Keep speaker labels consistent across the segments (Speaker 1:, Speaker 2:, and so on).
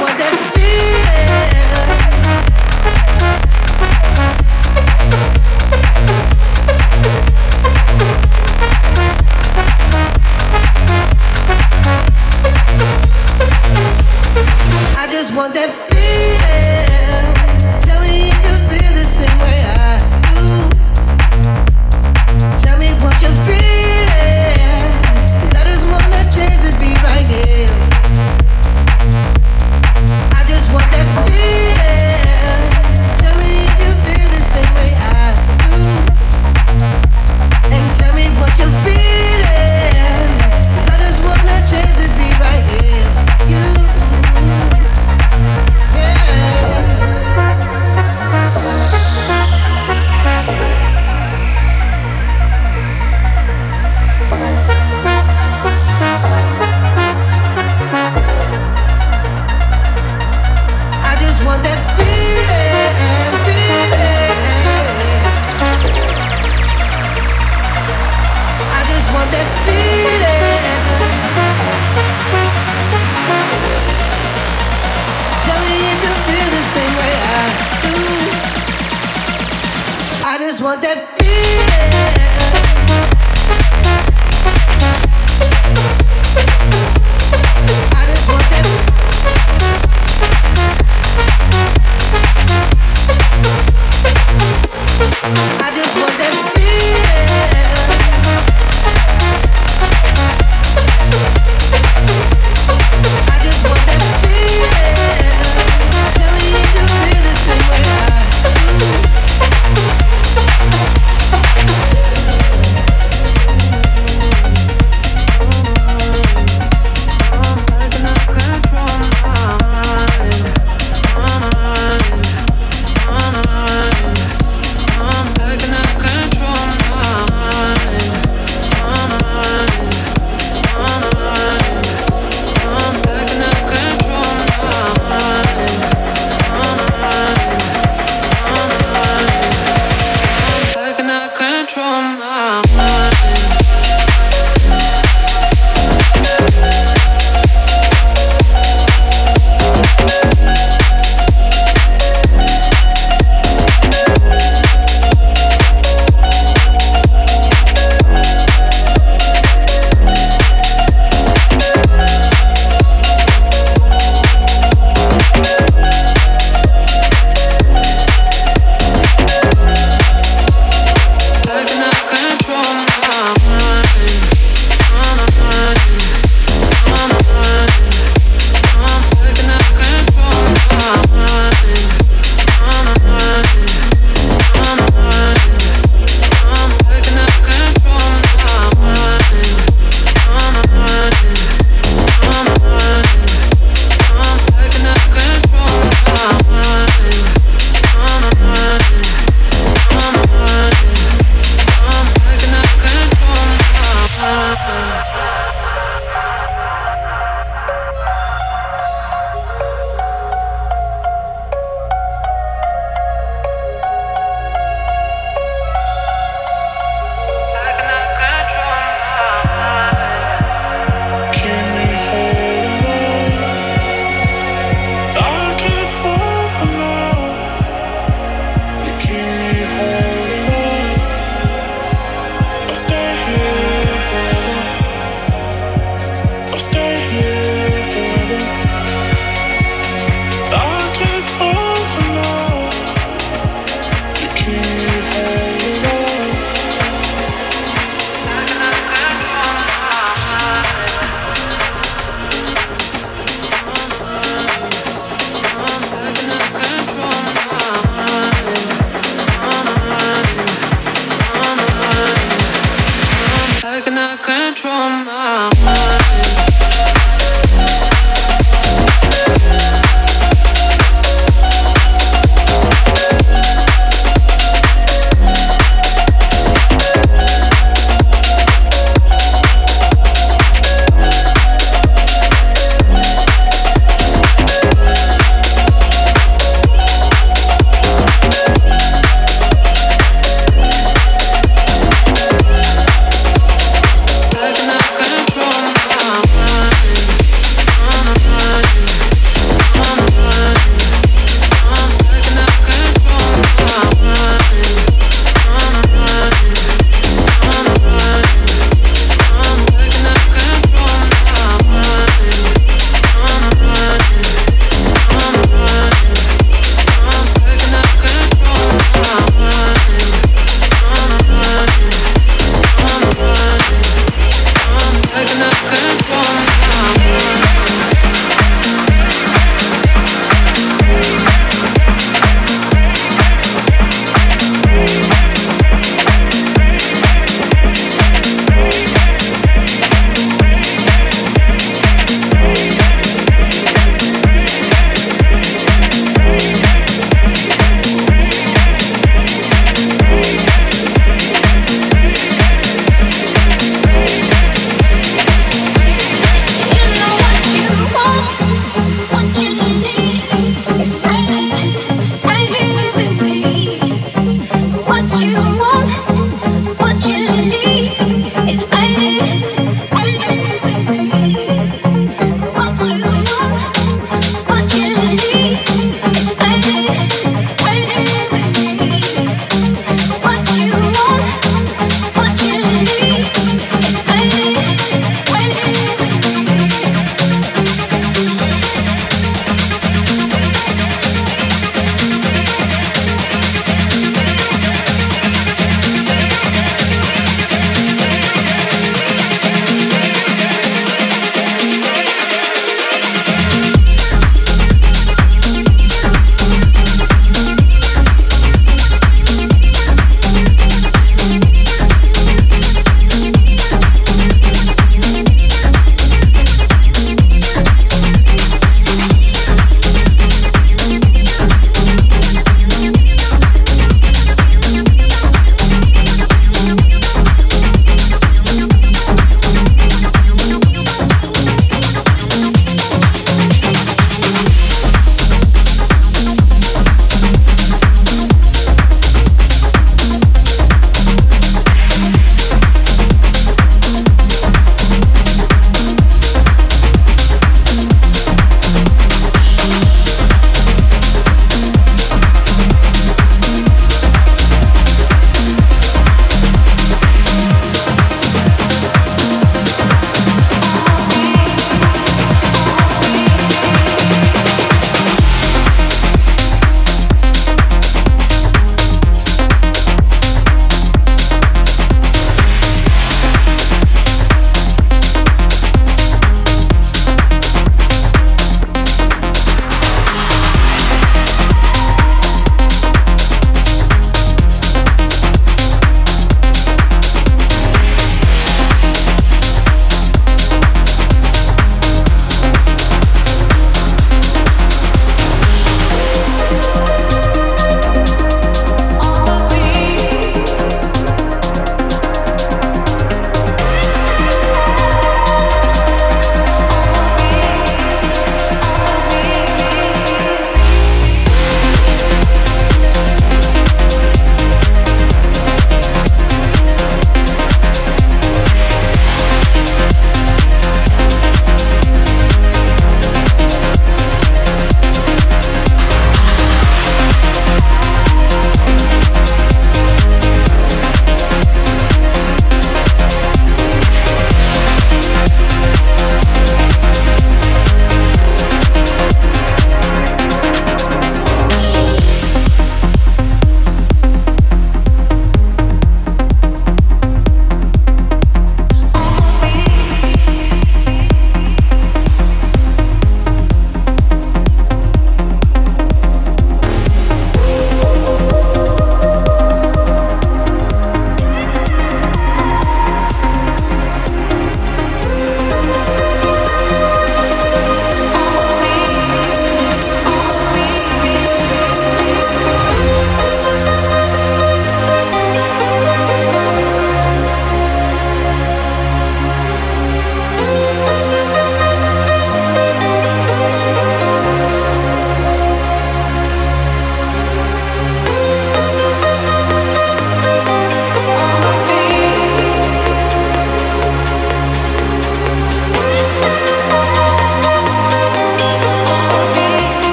Speaker 1: what that feeling.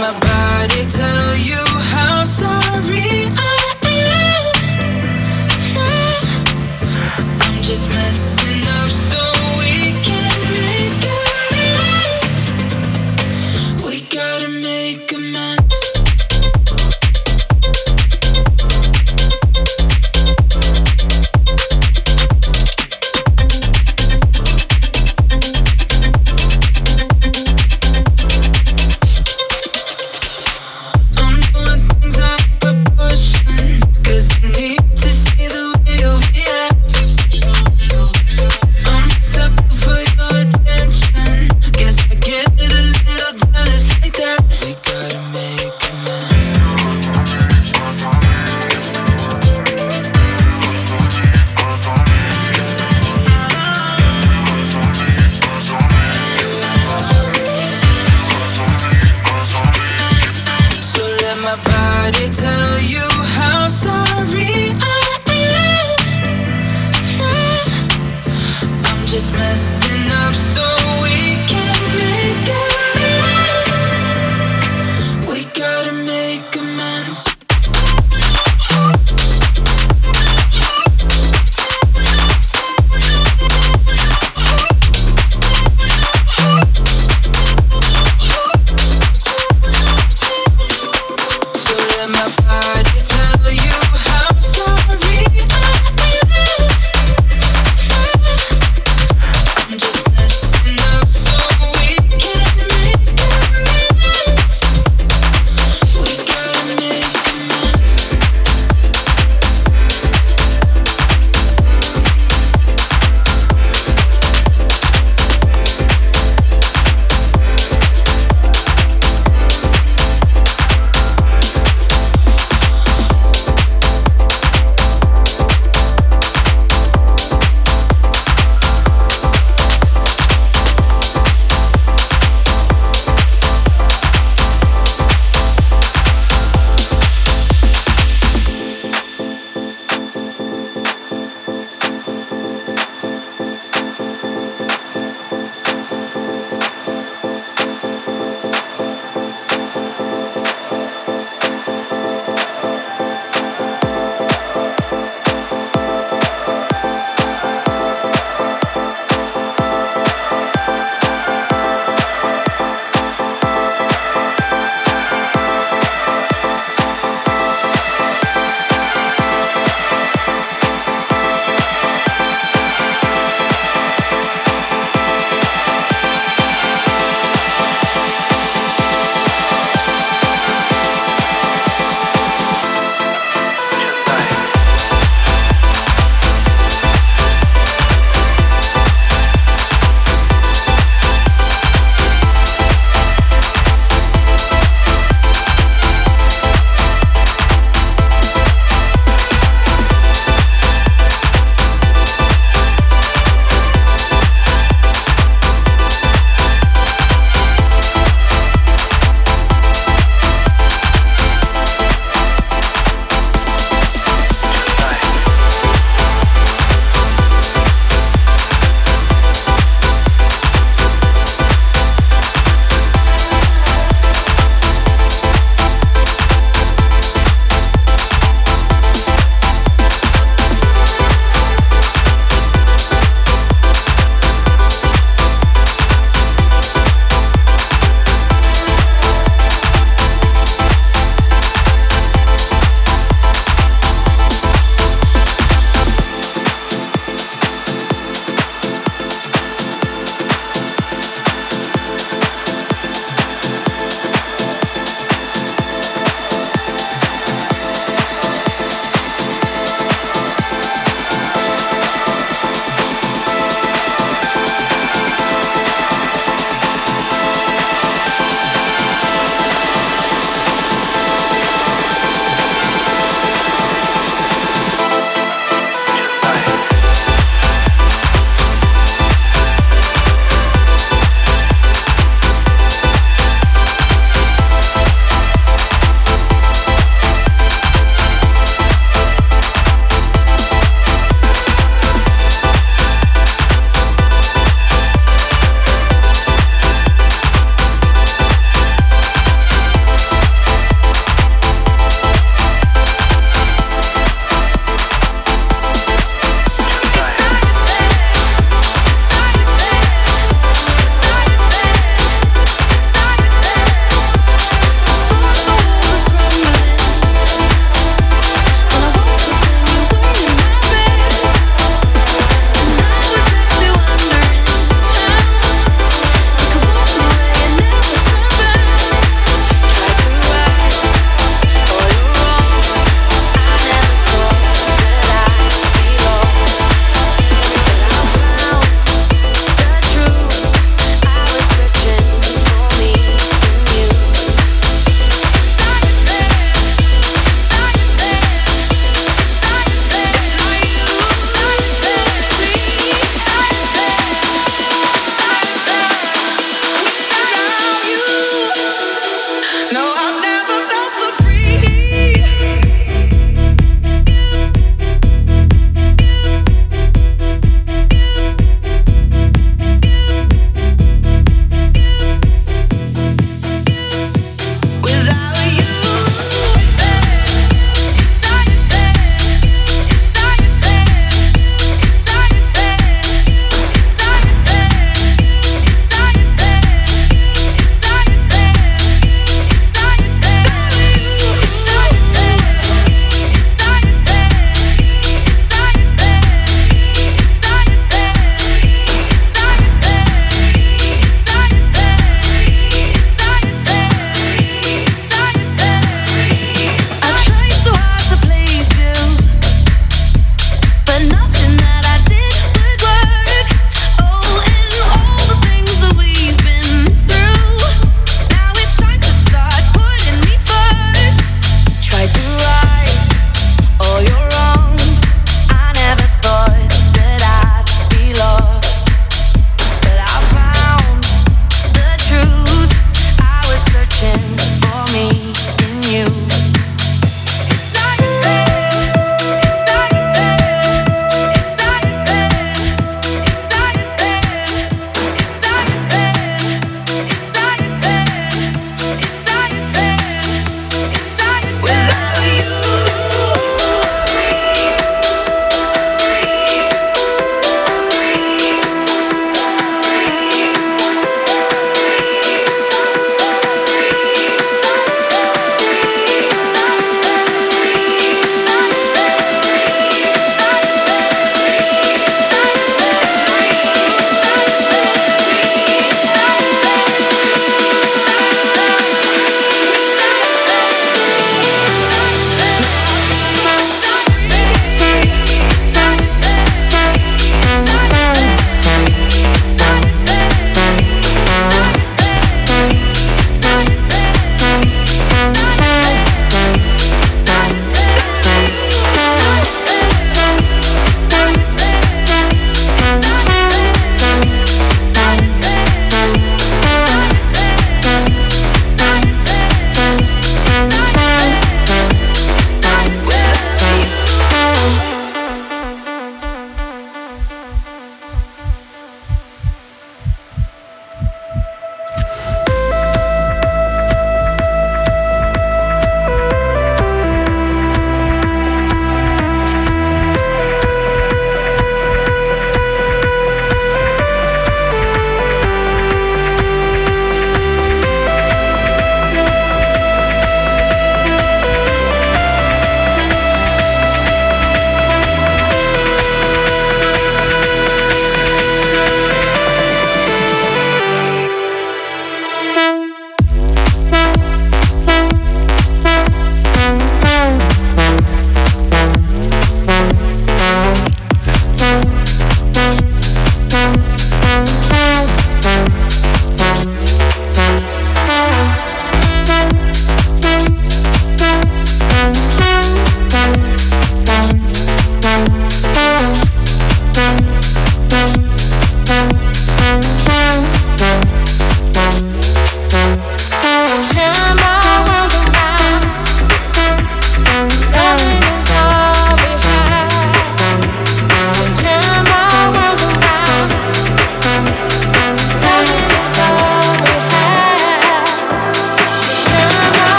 Speaker 1: my body tell you how sorry I
Speaker 2: am? I'm
Speaker 3: just messing.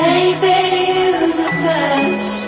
Speaker 3: Baby, you're the best.